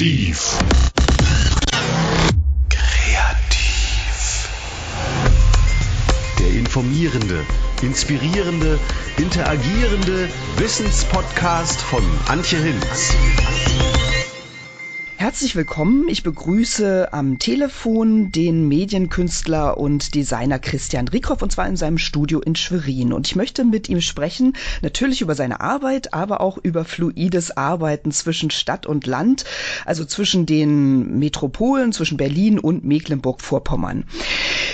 Kreativ. Kreativ. Der informierende, inspirierende, interagierende Wissenspodcast von Antje Hinz. Herzlich willkommen. Ich begrüße am Telefon den Medienkünstler und Designer Christian Rieckhoff und zwar in seinem Studio in Schwerin. Und ich möchte mit ihm sprechen, natürlich über seine Arbeit, aber auch über fluides Arbeiten zwischen Stadt und Land, also zwischen den Metropolen, zwischen Berlin und Mecklenburg-Vorpommern.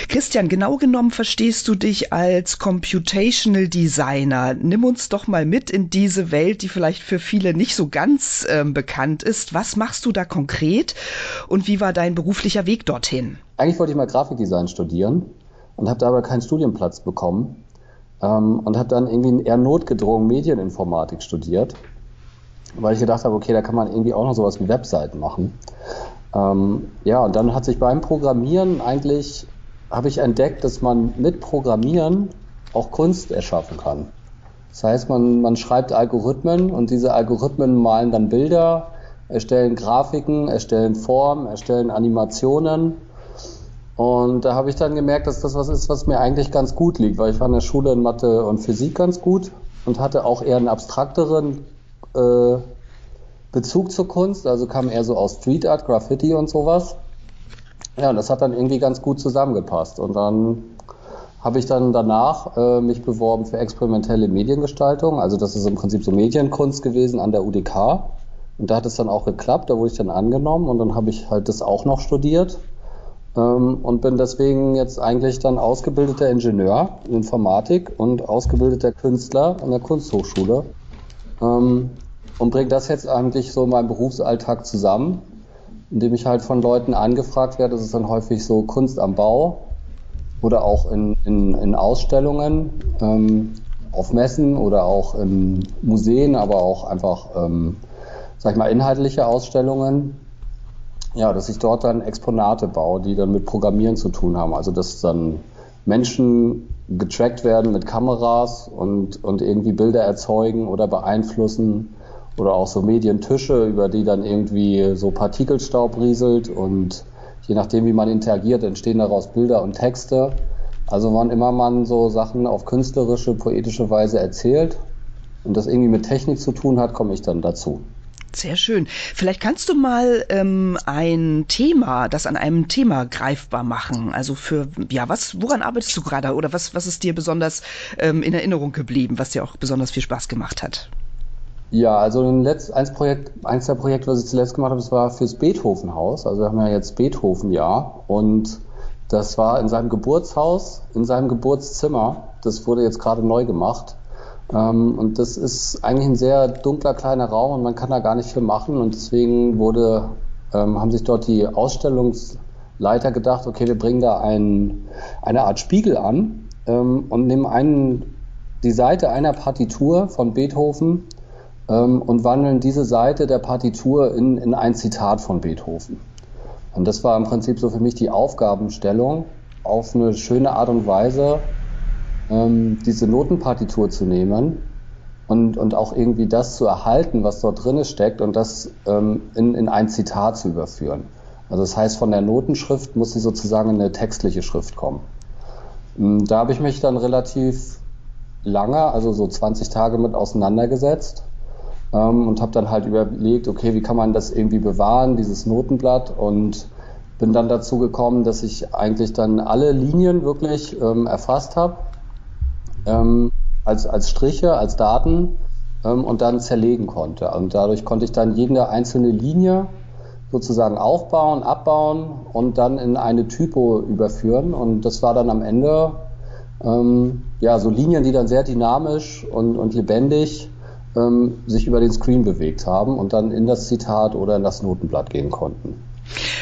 Christian, genau genommen verstehst du dich als Computational Designer. Nimm uns doch mal mit in diese Welt, die vielleicht für viele nicht so ganz äh, bekannt ist. Was machst du da konkret und wie war dein beruflicher Weg dorthin? Eigentlich wollte ich mal Grafikdesign studieren und habe da aber keinen Studienplatz bekommen ähm, und habe dann irgendwie eher notgedrungen Medieninformatik studiert, weil ich gedacht habe, okay, da kann man irgendwie auch noch sowas wie Webseiten machen. Ähm, ja, und dann hat sich beim Programmieren eigentlich habe ich entdeckt, dass man mit Programmieren auch Kunst erschaffen kann. Das heißt, man, man schreibt Algorithmen und diese Algorithmen malen dann Bilder, erstellen Grafiken, erstellen Formen, erstellen Animationen. Und da habe ich dann gemerkt, dass das was ist, was mir eigentlich ganz gut liegt, weil ich war in der Schule in Mathe und Physik ganz gut und hatte auch eher einen abstrakteren äh, Bezug zur Kunst, also kam eher so aus Street Art, Graffiti und sowas. Ja, und das hat dann irgendwie ganz gut zusammengepasst. Und dann habe ich dann danach äh, mich beworben für experimentelle Mediengestaltung. Also das ist im Prinzip so Medienkunst gewesen an der UDK. Und da hat es dann auch geklappt, da wurde ich dann angenommen und dann habe ich halt das auch noch studiert ähm, und bin deswegen jetzt eigentlich dann ausgebildeter Ingenieur in Informatik und ausgebildeter Künstler an der Kunsthochschule ähm, und bringe das jetzt eigentlich so in meinem Berufsalltag zusammen indem ich halt von Leuten angefragt werde. Das ist dann häufig so Kunst am Bau oder auch in, in, in Ausstellungen, ähm, auf Messen oder auch in Museen, aber auch einfach, ähm, sag ich mal, inhaltliche Ausstellungen. Ja, dass ich dort dann Exponate baue, die dann mit Programmieren zu tun haben. Also dass dann Menschen getrackt werden mit Kameras und, und irgendwie Bilder erzeugen oder beeinflussen oder auch so Medientische, über die dann irgendwie so Partikelstaub rieselt und je nachdem, wie man interagiert, entstehen daraus Bilder und Texte. Also wann immer man so Sachen auf künstlerische, poetische Weise erzählt und das irgendwie mit Technik zu tun hat, komme ich dann dazu. Sehr schön. Vielleicht kannst du mal ähm, ein Thema, das an einem Thema greifbar machen. Also für, ja, was, woran arbeitest du gerade oder was, was ist dir besonders ähm, in Erinnerung geblieben, was dir auch besonders viel Spaß gemacht hat? Ja, also ein Letz-, eins, Projekt, eins der Projekte, was ich zuletzt gemacht habe, das war fürs Beethovenhaus. Also wir haben ja jetzt Beethoven-Jahr und das war in seinem Geburtshaus, in seinem Geburtszimmer. Das wurde jetzt gerade neu gemacht. Ähm, und das ist eigentlich ein sehr dunkler kleiner Raum und man kann da gar nicht viel machen. Und deswegen wurde, ähm, haben sich dort die Ausstellungsleiter gedacht, okay, wir bringen da ein, eine Art Spiegel an ähm, und nehmen einen, die Seite einer Partitur von Beethoven ähm, und wandeln diese Seite der Partitur in, in ein Zitat von Beethoven. Und das war im Prinzip so für mich die Aufgabenstellung, auf eine schöne Art und Weise ähm, diese Notenpartitur zu nehmen und, und auch irgendwie das zu erhalten, was dort drin steckt und das ähm, in, in ein Zitat zu überführen. Also das heißt, von der Notenschrift muss sie sozusagen in eine textliche Schrift kommen. Ähm, da habe ich mich dann relativ lange, also so 20 Tage mit auseinandergesetzt ähm, und habe dann halt überlegt, okay, wie kann man das irgendwie bewahren, dieses Notenblatt und bin dann dazu gekommen, dass ich eigentlich dann alle Linien wirklich ähm, erfasst habe, ähm, als, als Striche, als Daten ähm, und dann zerlegen konnte. Und dadurch konnte ich dann jede einzelne Linie sozusagen aufbauen, abbauen und dann in eine Typo überführen. Und das war dann am Ende ähm, ja so Linien, die dann sehr dynamisch und, und lebendig ähm, sich über den Screen bewegt haben und dann in das Zitat oder in das Notenblatt gehen konnten.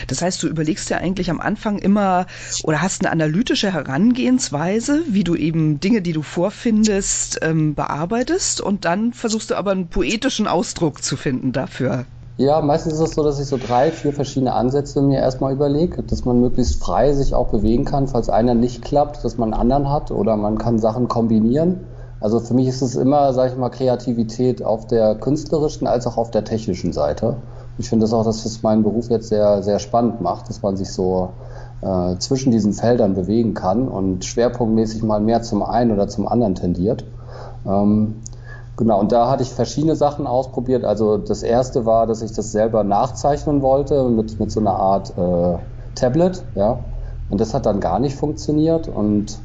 Das heißt, du überlegst ja eigentlich am Anfang immer oder hast eine analytische Herangehensweise, wie du eben Dinge, die du vorfindest, ähm, bearbeitest und dann versuchst du aber einen poetischen Ausdruck zu finden dafür. Ja, meistens ist es so, dass ich so drei, vier verschiedene Ansätze mir erstmal überlege, dass man möglichst frei sich auch bewegen kann, falls einer nicht klappt, dass man einen anderen hat oder man kann Sachen kombinieren. Also für mich ist es immer, sage ich mal, Kreativität auf der künstlerischen als auch auf der technischen Seite. Ich finde das auch, dass es meinen Beruf jetzt sehr, sehr spannend macht, dass man sich so äh, zwischen diesen Feldern bewegen kann und schwerpunktmäßig mal mehr zum einen oder zum anderen tendiert. Ähm, genau, und da hatte ich verschiedene Sachen ausprobiert. Also das erste war, dass ich das selber nachzeichnen wollte mit, mit so einer Art äh, Tablet, ja. Und das hat dann gar nicht funktioniert und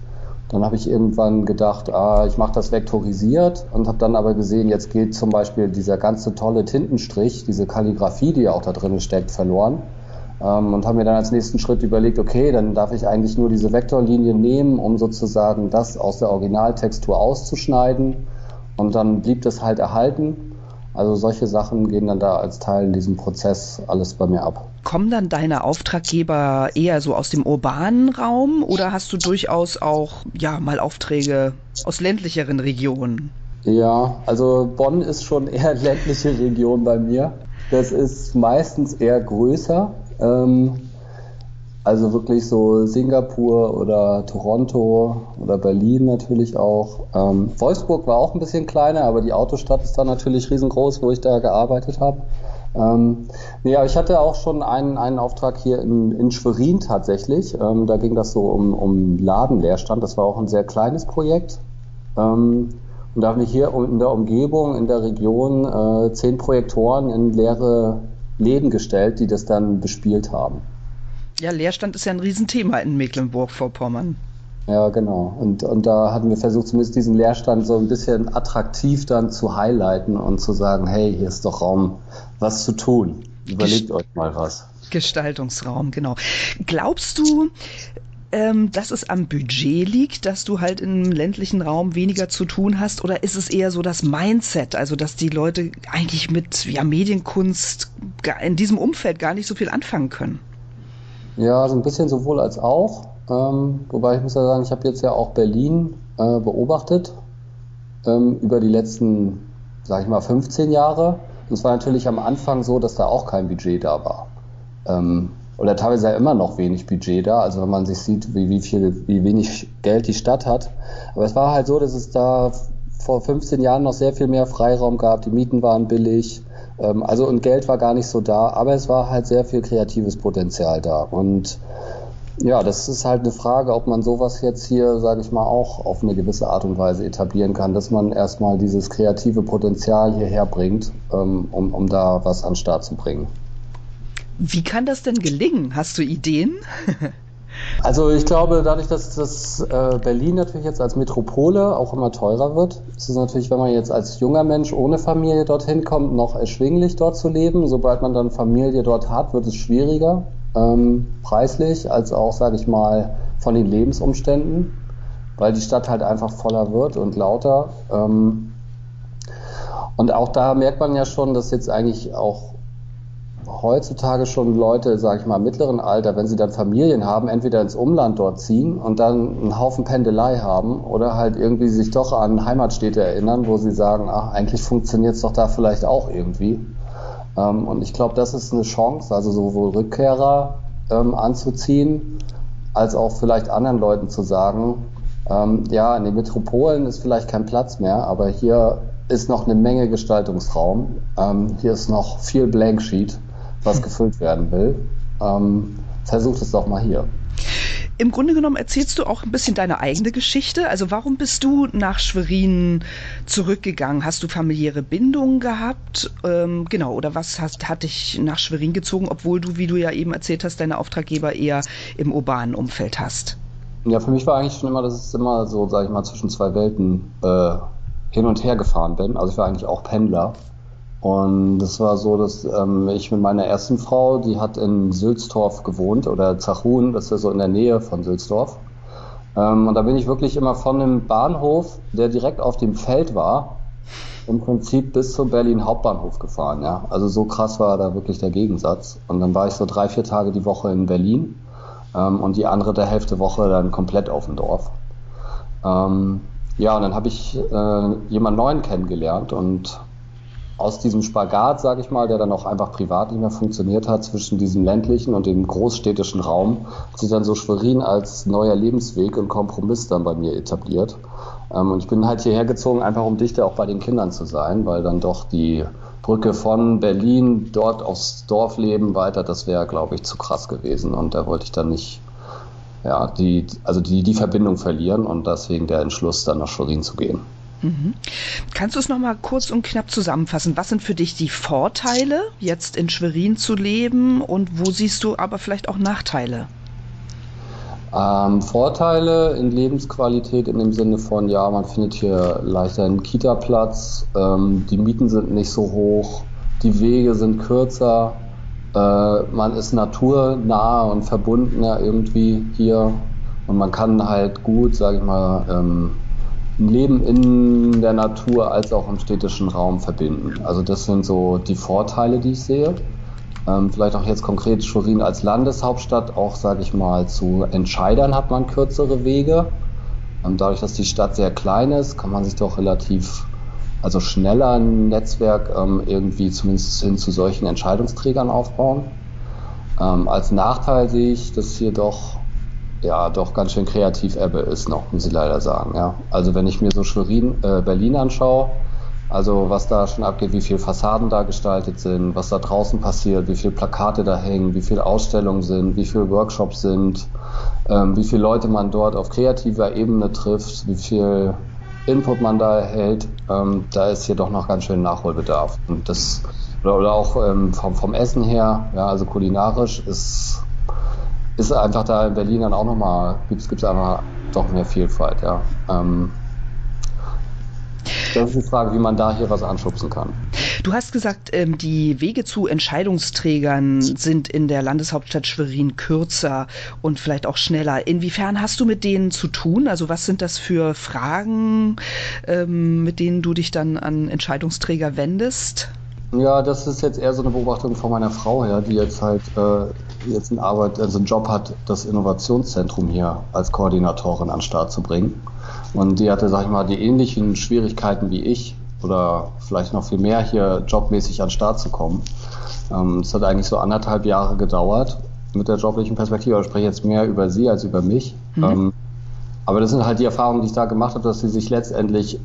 dann habe ich irgendwann gedacht, ah, ich mache das vektorisiert und habe dann aber gesehen, jetzt geht zum Beispiel dieser ganze tolle Tintenstrich, diese Kalligrafie, die ja auch da drin steckt, verloren. Ähm, und habe mir dann als nächsten Schritt überlegt, okay, dann darf ich eigentlich nur diese Vektorlinien nehmen, um sozusagen das aus der Originaltextur auszuschneiden. Und dann blieb das halt erhalten. Also solche Sachen gehen dann da als Teil in diesem Prozess alles bei mir ab. Kommen dann deine Auftraggeber eher so aus dem urbanen Raum oder hast du durchaus auch ja mal Aufträge aus ländlicheren Regionen? Ja, also Bonn ist schon eher ländliche Region bei mir. Das ist meistens eher größer. Ähm, also wirklich so Singapur oder Toronto oder Berlin natürlich auch. Ähm, Wolfsburg war auch ein bisschen kleiner, aber die Autostadt ist da natürlich riesengroß, wo ich da gearbeitet habe. Ähm, nee, aber ich hatte auch schon einen, einen Auftrag hier in, in Schwerin tatsächlich. Ähm, da ging das so um, um Ladenleerstand. Das war auch ein sehr kleines Projekt. Ähm, und da haben wir hier in der Umgebung, in der Region, äh, zehn Projektoren in leere Läden gestellt, die das dann bespielt haben. Ja, Leerstand ist ja ein Riesenthema in Mecklenburg-Vorpommern. Ja, genau. Und, und da hatten wir versucht, zumindest diesen Leerstand so ein bisschen attraktiv dann zu highlighten und zu sagen, hey, hier ist doch Raum, was zu tun. Überlegt Gest euch mal was. Gestaltungsraum, genau. Glaubst du, ähm, dass es am Budget liegt, dass du halt im ländlichen Raum weniger zu tun hast? Oder ist es eher so das Mindset, also dass die Leute eigentlich mit ja, Medienkunst in diesem Umfeld gar nicht so viel anfangen können? Ja, so ein bisschen sowohl als auch. Ähm, wobei ich muss ja sagen, ich habe jetzt ja auch Berlin äh, beobachtet ähm, über die letzten, sag ich mal, 15 Jahre. Und es war natürlich am Anfang so, dass da auch kein Budget da war. Ähm, oder teilweise ja immer noch wenig Budget da, also wenn man sich sieht, wie, wie, viel, wie wenig Geld die Stadt hat. Aber es war halt so, dass es da vor 15 Jahren noch sehr viel mehr Freiraum gab, die Mieten waren billig, ähm, also und Geld war gar nicht so da, aber es war halt sehr viel kreatives Potenzial da. Und ja, das ist halt eine Frage, ob man sowas jetzt hier, sage ich mal, auch auf eine gewisse Art und Weise etablieren kann, dass man erstmal dieses kreative Potenzial hierher bringt, ähm, um, um da was an den Start zu bringen. Wie kann das denn gelingen? Hast du Ideen? Also ich glaube, dadurch, dass das äh, Berlin natürlich jetzt als Metropole auch immer teurer wird, ist es natürlich, wenn man jetzt als junger Mensch ohne Familie dorthin kommt, noch erschwinglich dort zu leben. Sobald man dann Familie dort hat, wird es schwieriger, ähm, preislich, als auch, sage ich mal, von den Lebensumständen, weil die Stadt halt einfach voller wird und lauter. Ähm, und auch da merkt man ja schon, dass jetzt eigentlich auch heutzutage schon Leute, sage ich mal, mittleren Alter, wenn sie dann Familien haben, entweder ins Umland dort ziehen und dann einen Haufen Pendelei haben oder halt irgendwie sich doch an Heimatstädte erinnern, wo sie sagen, ach, eigentlich funktioniert es doch da vielleicht auch irgendwie. Ähm, und ich glaube, das ist eine Chance, also sowohl Rückkehrer ähm, anzuziehen, als auch vielleicht anderen Leuten zu sagen, ähm, ja, in den Metropolen ist vielleicht kein Platz mehr, aber hier ist noch eine Menge Gestaltungsraum. Ähm, hier ist noch viel Blank Sheet was gefüllt werden will, ähm, versucht es doch mal hier. Im Grunde genommen erzählst du auch ein bisschen deine eigene Geschichte. Also warum bist du nach Schwerin zurückgegangen? Hast du familiäre Bindungen gehabt? Ähm, genau, oder was hast, hat dich nach Schwerin gezogen, obwohl du, wie du ja eben erzählt hast, deine Auftraggeber eher im urbanen Umfeld hast? Ja, für mich war eigentlich schon immer, dass es immer so, sage ich mal, zwischen zwei Welten äh, hin und her gefahren bin. Also ich war eigentlich auch Pendler. Und es war so, dass ähm, ich mit meiner ersten Frau, die hat in Sülzdorf gewohnt oder Zachun, das ist so in der Nähe von Sülzdorf. Ähm, und da bin ich wirklich immer von dem Bahnhof, der direkt auf dem Feld war, im Prinzip bis zum Berlin Hauptbahnhof gefahren. Ja? Also so krass war da wirklich der Gegensatz. Und dann war ich so drei, vier Tage die Woche in Berlin ähm, und die andere der Hälfte Woche dann komplett auf dem Dorf. Ähm, ja, und dann habe ich äh, jemand Neuen kennengelernt und aus diesem Spagat, sage ich mal, der dann auch einfach privat nicht mehr funktioniert hat, zwischen diesem ländlichen und dem großstädtischen Raum, hat sich dann so Schwerin als neuer Lebensweg und Kompromiss dann bei mir etabliert. Ähm, und ich bin halt hierher gezogen, einfach um dichter auch bei den Kindern zu sein, weil dann doch die Brücke von Berlin dort aufs Dorfleben weiter, das wäre, glaube ich, zu krass gewesen. Und da wollte ich dann nicht, ja, die, also die, die Verbindung verlieren und deswegen der Entschluss, dann nach Schwerin zu gehen. Mhm. Kannst du es nochmal kurz und knapp zusammenfassen? Was sind für dich die Vorteile, jetzt in Schwerin zu leben und wo siehst du aber vielleicht auch Nachteile? Ähm, Vorteile in Lebensqualität in dem Sinne von, ja, man findet hier leichter einen Kita-Platz, ähm, die Mieten sind nicht so hoch, die Wege sind kürzer, äh, man ist naturnah und verbundener irgendwie hier und man kann halt gut, sage ich mal, ähm, Leben in der Natur als auch im städtischen Raum verbinden. Also das sind so die Vorteile, die ich sehe. Ähm, vielleicht auch jetzt konkret Schwerin als Landeshauptstadt, auch sage ich mal zu Entscheidern hat man kürzere Wege. Ähm, dadurch, dass die Stadt sehr klein ist, kann man sich doch relativ, also schneller ein Netzwerk ähm, irgendwie zumindest hin zu solchen Entscheidungsträgern aufbauen. Ähm, als Nachteil sehe ich, dass hier doch ja doch ganz schön kreativ Ebbe ist noch, muss ich leider sagen. Ja. Also wenn ich mir so Schwerin, äh, Berlin anschaue, also was da schon abgeht, wie viele Fassaden da gestaltet sind, was da draußen passiert, wie viele Plakate da hängen, wie viele Ausstellungen sind, wie viele Workshops sind, ähm, wie viele Leute man dort auf kreativer Ebene trifft, wie viel Input man da erhält, ähm, da ist hier doch noch ganz schön Nachholbedarf. Und das oder, oder auch ähm, vom, vom Essen her, ja, also kulinarisch ist ist einfach da in Berlin dann auch nochmal, gibt es einfach doch mehr Vielfalt, ja. Ähm, das ist die Frage, wie man da hier was anschubsen kann. Du hast gesagt, ähm, die Wege zu Entscheidungsträgern sind in der Landeshauptstadt Schwerin kürzer und vielleicht auch schneller. Inwiefern hast du mit denen zu tun? Also was sind das für Fragen, ähm, mit denen du dich dann an Entscheidungsträger wendest? Ja, das ist jetzt eher so eine Beobachtung von meiner Frau her, die jetzt halt äh, jetzt eine Arbeit, also einen Job hat, das Innovationszentrum hier als Koordinatorin an den Start zu bringen. Und die hatte, sag ich mal, die ähnlichen Schwierigkeiten wie ich oder vielleicht noch viel mehr hier jobmäßig an den Start zu kommen. Ähm, es hat eigentlich so anderthalb Jahre gedauert mit der joblichen Perspektive. Ich spreche jetzt mehr über sie als über mich. Mhm. Ähm, aber das sind halt die Erfahrungen, die ich da gemacht habe, dass sie sich letztendlich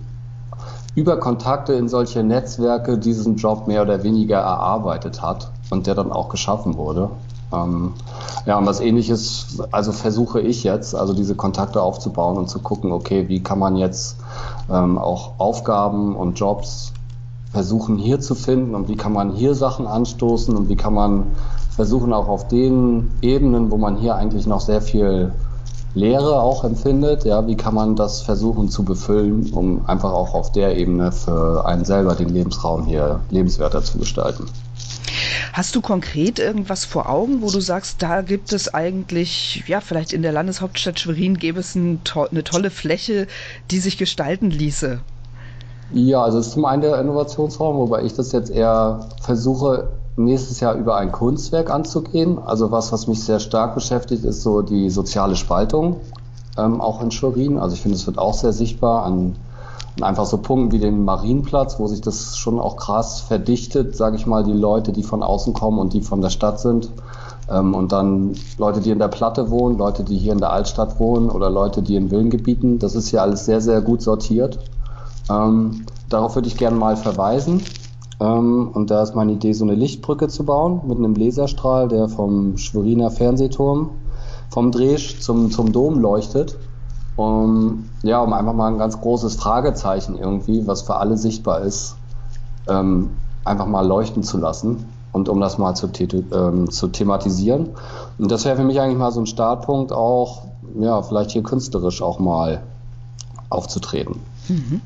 über Kontakte in solche Netzwerke diesen Job mehr oder weniger erarbeitet hat und der dann auch geschaffen wurde. Ähm, ja, und was ähnliches, also versuche ich jetzt, also diese Kontakte aufzubauen und zu gucken, okay, wie kann man jetzt ähm, auch Aufgaben und Jobs versuchen hier zu finden und wie kann man hier Sachen anstoßen und wie kann man versuchen auch auf den Ebenen, wo man hier eigentlich noch sehr viel Leere auch empfindet, ja, wie kann man das versuchen zu befüllen, um einfach auch auf der Ebene für einen selber den Lebensraum hier lebenswerter zu gestalten. Hast du konkret irgendwas vor Augen, wo du sagst, da gibt es eigentlich, ja, vielleicht in der Landeshauptstadt Schwerin gäbe es ein to eine tolle Fläche, die sich gestalten ließe? Ja, also es ist zum einen der Innovationsraum, wobei ich das jetzt eher versuche, nächstes Jahr über ein Kunstwerk anzugehen. Also was, was mich sehr stark beschäftigt, ist so die soziale Spaltung, ähm, auch in Schwerin. Also ich finde, es wird auch sehr sichtbar an, an, einfach so Punkten wie dem Marienplatz, wo sich das schon auch krass verdichtet, sage ich mal, die Leute, die von außen kommen und die von der Stadt sind. Ähm, und dann Leute, die in der Platte wohnen, Leute, die hier in der Altstadt wohnen oder Leute, die in Villengebieten. Das ist hier alles sehr, sehr gut sortiert. Ähm, darauf würde ich gerne mal verweisen. Ähm, und da ist meine Idee, so eine Lichtbrücke zu bauen mit einem Laserstrahl, der vom Schweriner Fernsehturm vom Dresch zum, zum Dom leuchtet. Um, ja, um einfach mal ein ganz großes Fragezeichen irgendwie, was für alle sichtbar ist, ähm, einfach mal leuchten zu lassen und um das mal zu, ähm, zu thematisieren. Und das wäre für mich eigentlich mal so ein Startpunkt auch, ja, vielleicht hier künstlerisch auch mal aufzutreten. Mhm.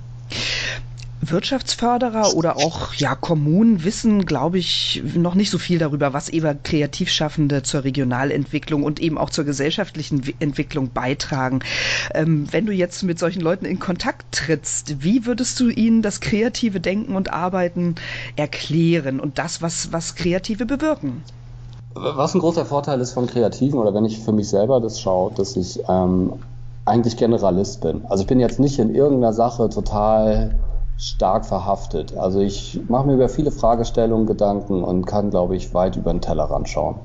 Wirtschaftsförderer oder auch ja, Kommunen wissen, glaube ich, noch nicht so viel darüber, was eben Kreativschaffende zur Regionalentwicklung und eben auch zur gesellschaftlichen Entwicklung beitragen. Ähm, wenn du jetzt mit solchen Leuten in Kontakt trittst, wie würdest du ihnen das kreative Denken und Arbeiten erklären und das, was, was Kreative bewirken? Was ein großer Vorteil ist von Kreativen oder wenn ich für mich selber das schaue, dass ich ähm, eigentlich Generalist bin. Also ich bin jetzt nicht in irgendeiner Sache total stark verhaftet. Also ich mache mir über viele Fragestellungen Gedanken und kann, glaube ich, weit über den Tellerrand schauen.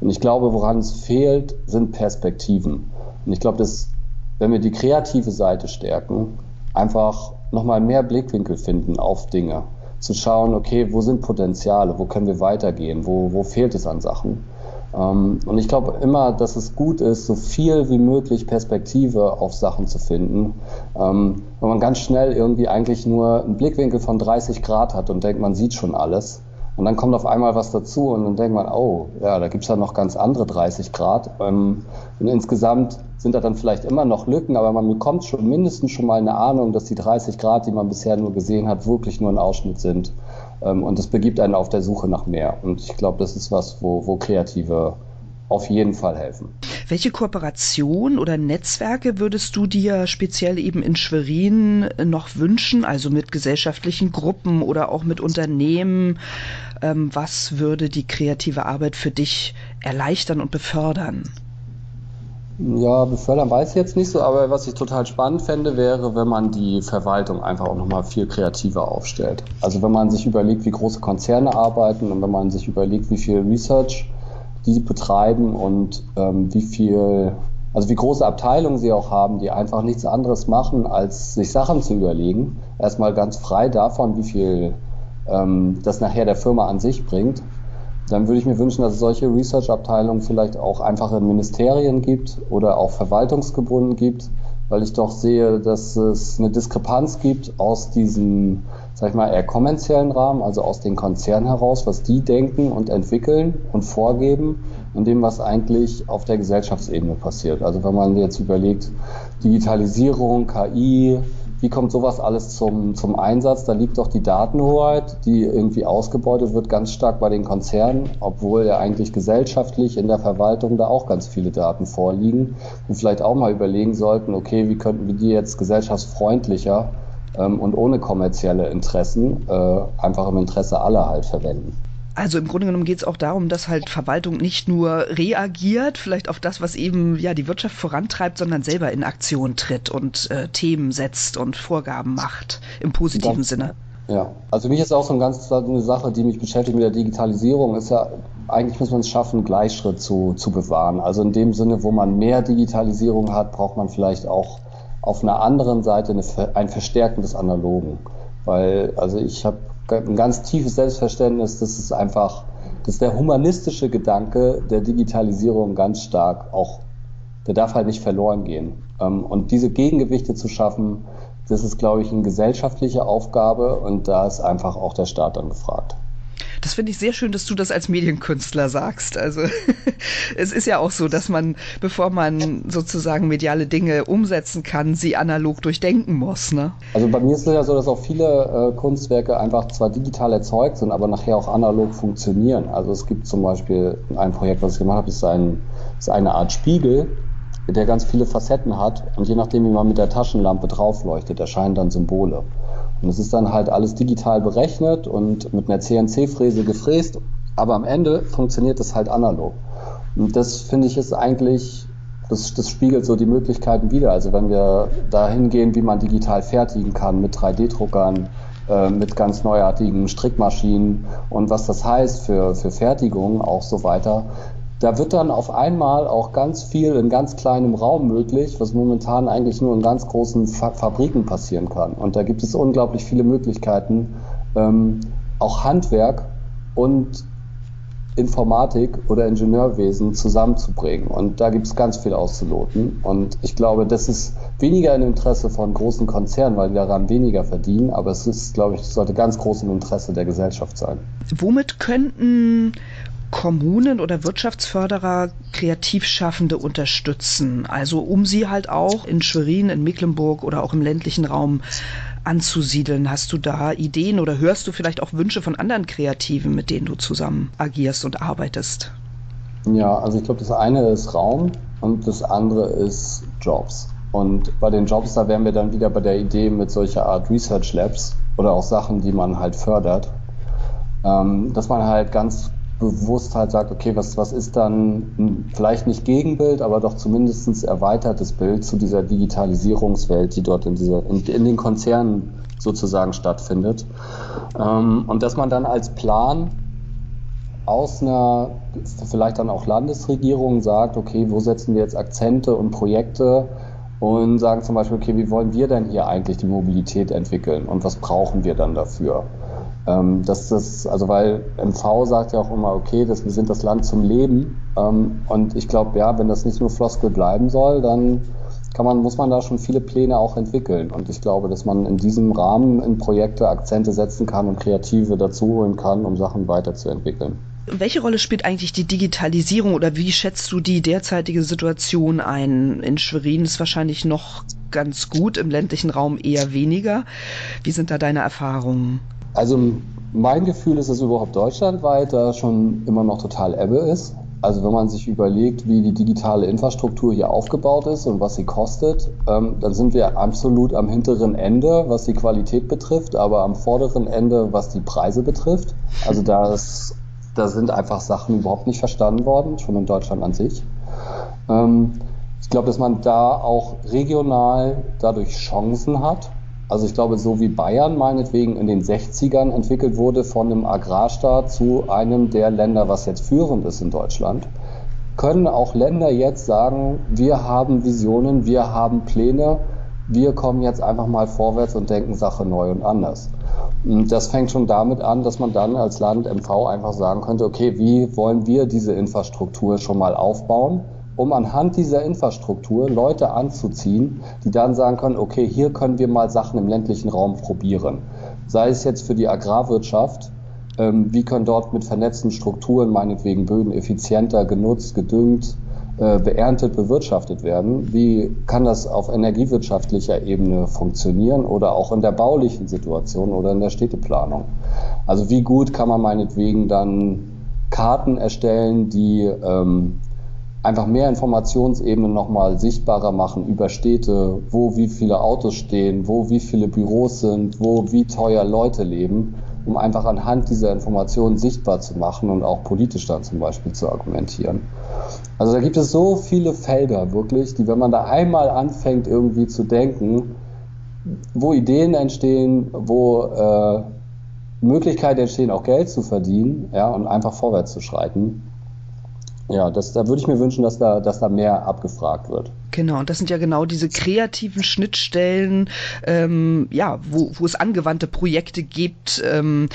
Und ich glaube, woran es fehlt, sind Perspektiven. Und ich glaube, dass, wenn wir die kreative Seite stärken, einfach nochmal mehr Blickwinkel finden auf Dinge. zu schauen, okay, wo sind Potenziale, wo können wir weitergehen, wo, wo fehlt es an Sachen. Ähm, und ich glaube immer, dass es gut ist, so viel wie möglich Perspektive auf Sachen zu finden. Ähm, wenn man ganz schnell irgendwie eigentlich nur einen Blickwinkel von 30 Grad hat und denkt, man sieht schon alles. Und dann kommt auf einmal was dazu und dann denkt man, oh, ja, da gibt es ja noch ganz andere 30 Grad. Ähm, und insgesamt sind da dann vielleicht immer noch Lücken, aber man bekommt schon mindestens schon mal eine Ahnung, dass die 30 Grad, die man bisher nur gesehen hat, wirklich nur ein Ausschnitt sind. Ähm, und das begibt einen auf der Suche nach mehr. Und ich glaube, das ist was, wo, wo Kreative auf jeden Fall helfen. Welche Kooperation oder Netzwerke würdest du dir speziell eben in Schwerin noch wünschen, also mit gesellschaftlichen Gruppen oder auch mit Unternehmen? Ähm, was würde die kreative Arbeit für dich erleichtern und befördern? Ja, befördern weiß ich jetzt nicht so, aber was ich total spannend fände, wäre, wenn man die Verwaltung einfach auch nochmal viel kreativer aufstellt. Also wenn man sich überlegt, wie große Konzerne arbeiten und wenn man sich überlegt, wie viel Research die betreiben und ähm, wie viel, also wie große Abteilungen sie auch haben, die einfach nichts anderes machen, als sich Sachen zu überlegen. Erstmal ganz frei davon, wie viel ähm, das nachher der Firma an sich bringt dann würde ich mir wünschen, dass es solche Research-Abteilungen vielleicht auch einfach in Ministerien gibt oder auch verwaltungsgebunden gibt, weil ich doch sehe, dass es eine Diskrepanz gibt aus diesem, sag ich mal, eher kommerziellen Rahmen, also aus den Konzernen heraus, was die denken und entwickeln und vorgeben und dem, was eigentlich auf der Gesellschaftsebene passiert. Also wenn man jetzt überlegt, Digitalisierung, KI, wie kommt sowas alles zum, zum Einsatz? Da liegt doch die Datenhoheit, die irgendwie ausgebeutet wird, ganz stark bei den Konzernen, obwohl ja eigentlich gesellschaftlich in der Verwaltung da auch ganz viele Daten vorliegen. Und vielleicht auch mal überlegen sollten, okay, wie könnten wir die jetzt gesellschaftsfreundlicher ähm, und ohne kommerzielle Interessen äh, einfach im Interesse aller halt verwenden. Also im Grunde genommen geht es auch darum, dass halt Verwaltung nicht nur reagiert, vielleicht auf das, was eben ja die Wirtschaft vorantreibt, sondern selber in Aktion tritt und äh, Themen setzt und Vorgaben macht im positiven das, Sinne. Ja, also mich ist auch so eine ganz eine Sache, die mich beschäftigt mit der Digitalisierung, ist ja eigentlich muss man es schaffen, Gleichschritt zu, zu bewahren. Also in dem Sinne, wo man mehr Digitalisierung hat, braucht man vielleicht auch auf einer anderen Seite eine, ein Verstärken des Analogen. Weil, also ich habe ein ganz tiefes Selbstverständnis, dass es einfach, dass der humanistische Gedanke der Digitalisierung ganz stark auch, der darf halt nicht verloren gehen. Ähm, und diese Gegengewichte zu schaffen, das ist, glaube ich, eine gesellschaftliche Aufgabe und da ist einfach auch der Staat dann gefragt. Das finde ich sehr schön, dass du das als Medienkünstler sagst. Also es ist ja auch so, dass man, bevor man sozusagen mediale Dinge umsetzen kann, sie analog durchdenken muss. Ne? Also bei mir ist es ja so, dass auch viele äh, Kunstwerke einfach zwar digital erzeugt sind, aber nachher auch analog funktionieren. Also es gibt zum Beispiel ein Projekt, was ich gemacht habe, ist, ein, ist eine Art Spiegel, der ganz viele Facetten hat und je nachdem, wie man mit der Taschenlampe draufleuchtet, erscheinen dann Symbole. Und es ist dann halt alles digital berechnet und mit einer CNC-Fräse gefräst, aber am Ende funktioniert das halt analog. Und das finde ich ist eigentlich, das, das spiegelt so die Möglichkeiten wider. Also wenn wir dahin gehen, wie man digital fertigen kann mit 3D-Druckern, äh, mit ganz neuartigen Strickmaschinen und was das heißt für, für Fertigung auch so weiter, da wird dann auf einmal auch ganz viel in ganz kleinem Raum möglich, was momentan eigentlich nur in ganz großen Fa Fabriken passieren kann. Und da gibt es unglaublich viele Möglichkeiten, ähm, auch Handwerk und Informatik oder Ingenieurwesen zusammenzubringen. Und da gibt es ganz viel auszuloten. Und ich glaube, das ist weniger im Interesse von großen Konzernen, weil die daran weniger verdienen, aber es ist, glaube ich, sollte ganz groß im Interesse der Gesellschaft sein. Womit könnten Kommunen oder Wirtschaftsförderer Kreativschaffende unterstützen. Also um sie halt auch in Schwerin, in Mecklenburg oder auch im ländlichen Raum anzusiedeln. Hast du da Ideen oder hörst du vielleicht auch Wünsche von anderen Kreativen, mit denen du zusammen agierst und arbeitest? Ja, also ich glaube, das eine ist Raum und das andere ist Jobs. Und bei den Jobs, da wären wir dann wieder bei der Idee mit solcher Art Research Labs oder auch Sachen, die man halt fördert, ähm, dass man halt ganz bewusst halt sagt, okay, was, was ist dann vielleicht nicht Gegenbild, aber doch zumindest erweitertes Bild zu dieser Digitalisierungswelt, die dort in, dieser, in, in den Konzernen sozusagen stattfindet. Ähm, und dass man dann als Plan aus einer, vielleicht dann auch Landesregierung sagt, okay, wo setzen wir jetzt Akzente und Projekte und sagen zum Beispiel, okay, wie wollen wir denn hier eigentlich die Mobilität entwickeln und was brauchen wir dann dafür? Ähm, dass das, also weil MV sagt ja auch immer, okay, das, wir sind das Land zum Leben. Ähm, und ich glaube, ja, wenn das nicht nur Floskel bleiben soll, dann kann man, muss man da schon viele Pläne auch entwickeln. Und ich glaube, dass man in diesem Rahmen in Projekte Akzente setzen kann und Kreative dazuholen kann, um Sachen weiterzuentwickeln. Welche Rolle spielt eigentlich die Digitalisierung oder wie schätzt du die derzeitige Situation ein? In Schwerin ist wahrscheinlich noch ganz gut, im ländlichen Raum eher weniger. Wie sind da deine Erfahrungen? Also mein Gefühl ist, dass überhaupt deutschlandweit da schon immer noch total Ebbe ist. Also wenn man sich überlegt, wie die digitale Infrastruktur hier aufgebaut ist und was sie kostet, ähm, dann sind wir absolut am hinteren Ende, was die Qualität betrifft, aber am vorderen Ende, was die Preise betrifft. Also da, ist, da sind einfach Sachen überhaupt nicht verstanden worden, schon in Deutschland an sich. Ähm, ich glaube, dass man da auch regional dadurch Chancen hat also ich glaube, so wie Bayern meinetwegen in den 60ern entwickelt wurde von einem Agrarstaat zu einem der Länder, was jetzt führend ist in Deutschland, können auch Länder jetzt sagen, wir haben Visionen, wir haben Pläne, wir kommen jetzt einfach mal vorwärts und denken Sache neu und anders. Und das fängt schon damit an, dass man dann als Land MV einfach sagen könnte, okay, wie wollen wir diese Infrastruktur schon mal aufbauen? Um anhand dieser Infrastruktur Leute anzuziehen, die dann sagen können, okay, hier können wir mal Sachen im ländlichen Raum probieren. Sei es jetzt für die Agrarwirtschaft, ähm, wie können dort mit vernetzten Strukturen meinetwegen Böden effizienter genutzt, gedüngt, äh, beerntet, bewirtschaftet werden? Wie kann das auf energiewirtschaftlicher Ebene funktionieren oder auch in der baulichen Situation oder in der Städteplanung? Also wie gut kann man meinetwegen dann Karten erstellen, die ähm, einfach mehr Informationsebenen nochmal sichtbarer machen über Städte, wo wie viele Autos stehen, wo wie viele Büros sind, wo wie teuer Leute leben, um einfach anhand dieser Informationen sichtbar zu machen und auch politisch dann zum Beispiel zu argumentieren. Also da gibt es so viele Felder wirklich, die, wenn man da einmal anfängt irgendwie zu denken, wo Ideen entstehen, wo äh, Möglichkeiten entstehen, auch Geld zu verdienen, ja, und einfach vorwärts zu schreiten, ja, das, da würde ich mir wünschen, dass da, dass da mehr abgefragt wird. Genau, und das sind ja genau diese kreativen Schnittstellen, ähm, ja, wo, wo es angewandte Projekte gibt, ähm,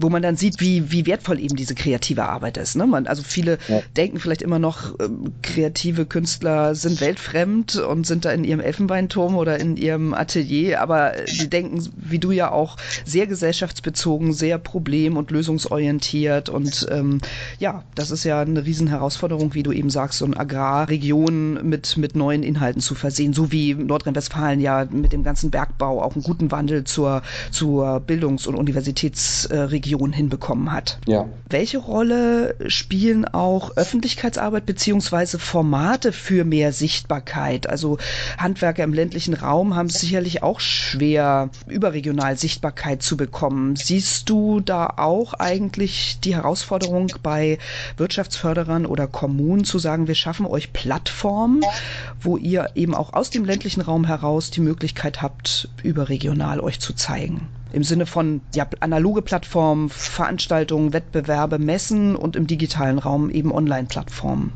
wo man dann sieht, wie, wie wertvoll eben diese kreative Arbeit ist. Ne? Man, also viele ja. denken vielleicht immer noch, ähm, kreative Künstler sind weltfremd und sind da in ihrem Elfenbeinturm oder in ihrem Atelier, aber die denken, wie du ja auch, sehr gesellschaftsbezogen, sehr problem- und lösungsorientiert und ähm, ja, das ist ja eine Riesenherausforderung, wie du eben sagst, so eine Agrarregion mit, mit neuen Inhalten zu versehen, so wie Nordrhein-Westfalen ja mit dem ganzen Bergbau auch einen guten Wandel zur, zur Bildungs- und Universitätsregion Region hinbekommen hat. Ja. Welche Rolle spielen auch Öffentlichkeitsarbeit beziehungsweise Formate für mehr Sichtbarkeit? Also Handwerker im ländlichen Raum haben es sicherlich auch schwer, überregional Sichtbarkeit zu bekommen. Siehst du da auch eigentlich die Herausforderung bei Wirtschaftsförderern oder Kommunen zu sagen, wir schaffen euch Plattformen, wo ihr eben auch aus dem ländlichen Raum heraus die Möglichkeit habt, überregional euch zu zeigen? Im Sinne von ja, analoge Plattformen, Veranstaltungen, Wettbewerbe, Messen und im digitalen Raum eben Online-Plattformen?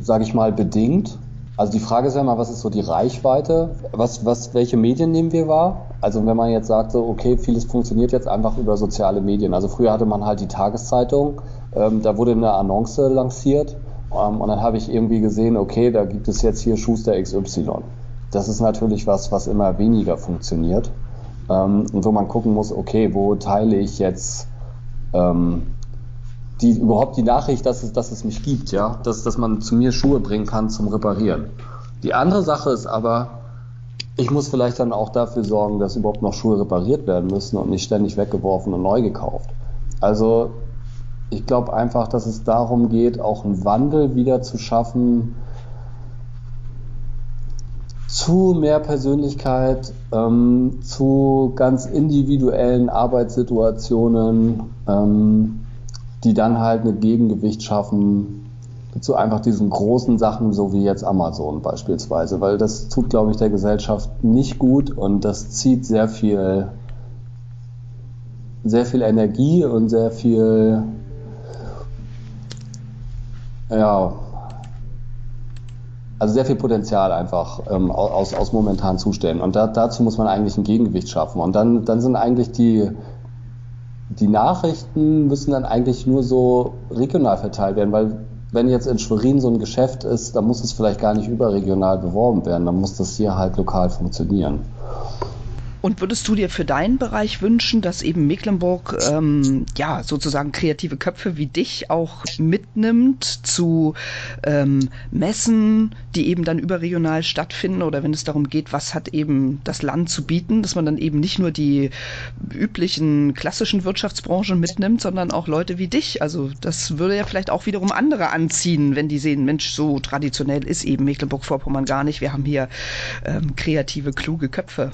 Sage ich mal bedingt. Also die Frage ist ja immer, was ist so die Reichweite? Was, was, welche Medien nehmen wir wahr? Also wenn man jetzt sagt, so, okay, vieles funktioniert jetzt einfach über soziale Medien. Also früher hatte man halt die Tageszeitung, ähm, da wurde eine Annonce lanciert ähm, und dann habe ich irgendwie gesehen, okay, da gibt es jetzt hier Schuster XY. Das ist natürlich was, was immer weniger funktioniert ähm, und wo man gucken muss, okay, wo teile ich jetzt ähm, die, überhaupt die Nachricht, dass es, dass es mich gibt, ja, dass, dass man zu mir Schuhe bringen kann zum Reparieren. Die andere Sache ist aber, ich muss vielleicht dann auch dafür sorgen, dass überhaupt noch Schuhe repariert werden müssen und nicht ständig weggeworfen und neu gekauft. Also ich glaube einfach, dass es darum geht, auch einen Wandel wieder zu schaffen, zu mehr Persönlichkeit, ähm, zu ganz individuellen Arbeitssituationen, ähm, die dann halt ein Gegengewicht schaffen zu einfach diesen großen Sachen, so wie jetzt Amazon beispielsweise, weil das tut, glaube ich, der Gesellschaft nicht gut und das zieht sehr viel, sehr viel Energie und sehr viel, ja, also sehr viel Potenzial einfach ähm, aus, aus momentanen Zuständen. Und da, dazu muss man eigentlich ein Gegengewicht schaffen. Und dann, dann sind eigentlich die, die Nachrichten müssen dann eigentlich nur so regional verteilt werden, weil wenn jetzt in Schwerin so ein Geschäft ist, dann muss es vielleicht gar nicht überregional beworben werden, dann muss das hier halt lokal funktionieren. Und würdest du dir für deinen Bereich wünschen, dass eben Mecklenburg ähm, ja sozusagen kreative Köpfe wie dich auch mitnimmt zu ähm, Messen, die eben dann überregional stattfinden oder wenn es darum geht, was hat eben das Land zu bieten, dass man dann eben nicht nur die üblichen klassischen Wirtschaftsbranchen mitnimmt, sondern auch Leute wie dich. Also das würde ja vielleicht auch wiederum andere anziehen, wenn die sehen, Mensch, so traditionell ist eben Mecklenburg-Vorpommern gar nicht. Wir haben hier ähm, kreative, kluge Köpfe.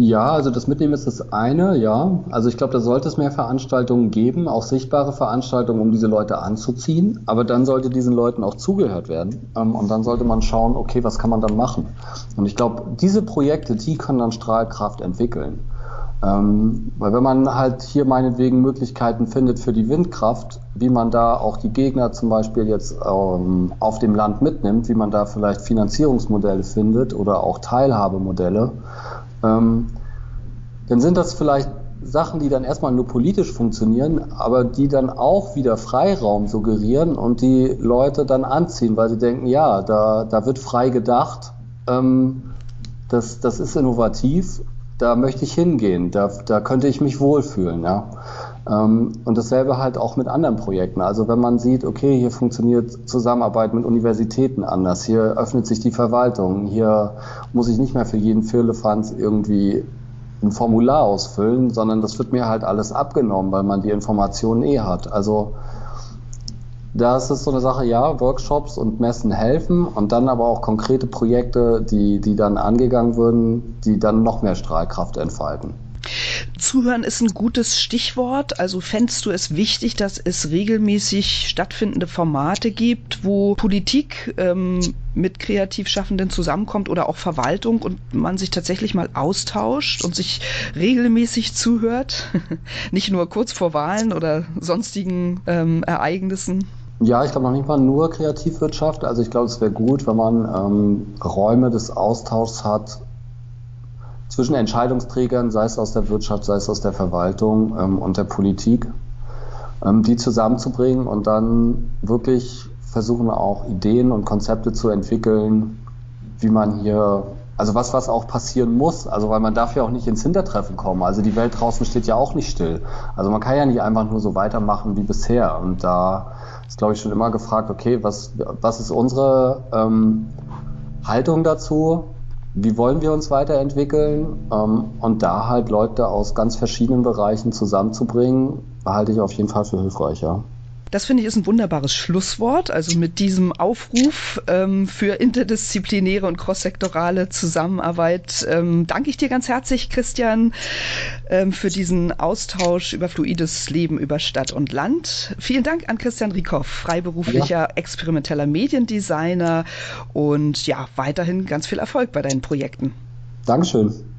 Ja, also das Mitnehmen ist das eine, ja. Also ich glaube, da sollte es mehr Veranstaltungen geben, auch sichtbare Veranstaltungen, um diese Leute anzuziehen. Aber dann sollte diesen Leuten auch zugehört werden. Ähm, und dann sollte man schauen, okay, was kann man dann machen? Und ich glaube, diese Projekte, die können dann Strahlkraft entwickeln. Ähm, weil wenn man halt hier meinetwegen Möglichkeiten findet für die Windkraft, wie man da auch die Gegner zum Beispiel jetzt ähm, auf dem Land mitnimmt, wie man da vielleicht Finanzierungsmodelle findet oder auch Teilhabemodelle, ähm, dann sind das vielleicht Sachen, die dann erstmal nur politisch funktionieren, aber die dann auch wieder Freiraum suggerieren und die Leute dann anziehen, weil sie denken, ja, da, da wird frei gedacht, ähm, das, das ist innovativ, da möchte ich hingehen, da, da könnte ich mich wohlfühlen. Ja. Ähm, und dasselbe halt auch mit anderen Projekten. Also wenn man sieht, okay, hier funktioniert Zusammenarbeit mit Universitäten anders, hier öffnet sich die Verwaltung, hier muss ich nicht mehr für jeden Firlefanz irgendwie ein Formular ausfüllen, sondern das wird mir halt alles abgenommen, weil man die Informationen eh hat. Also das ist so eine Sache, ja, Workshops und Messen helfen und dann aber auch konkrete Projekte, die, die dann angegangen würden, die dann noch mehr Strahlkraft entfalten. Zuhören ist ein gutes Stichwort. Also fändest du es wichtig, dass es regelmäßig stattfindende Formate gibt, wo Politik ähm, mit Kreativschaffenden zusammenkommt oder auch Verwaltung und man sich tatsächlich mal austauscht und sich regelmäßig zuhört? nicht nur kurz vor Wahlen oder sonstigen ähm, Ereignissen? Ja, ich glaube noch nicht mal nur Kreativwirtschaft. Also ich glaube, es wäre gut, wenn man ähm, Räume des Austauschs hat, zwischen Entscheidungsträgern, sei es aus der Wirtschaft, sei es aus der Verwaltung ähm, und der Politik, ähm, die zusammenzubringen und dann wirklich versuchen auch Ideen und Konzepte zu entwickeln, wie man hier, also was, was auch passieren muss, also weil man darf ja auch nicht ins Hintertreffen kommen. Also die Welt draußen steht ja auch nicht still. Also man kann ja nicht einfach nur so weitermachen wie bisher. Und da ist, glaube ich, schon immer gefragt, okay, was, was ist unsere ähm, Haltung dazu? Wie wollen wir uns weiterentwickeln ähm, und da halt Leute aus ganz verschiedenen Bereichen zusammenzubringen, halte ich auf jeden Fall für hilfreich, ja. Das finde ich ist ein wunderbares Schlusswort. Also mit diesem Aufruf ähm, für interdisziplinäre und crosssektorale Zusammenarbeit ähm, danke ich dir ganz herzlich, Christian, ähm, für diesen Austausch über fluides Leben über Stadt und Land. Vielen Dank an Christian Riekoff, freiberuflicher ja. experimenteller Mediendesigner und ja, weiterhin ganz viel Erfolg bei deinen Projekten. Dankeschön.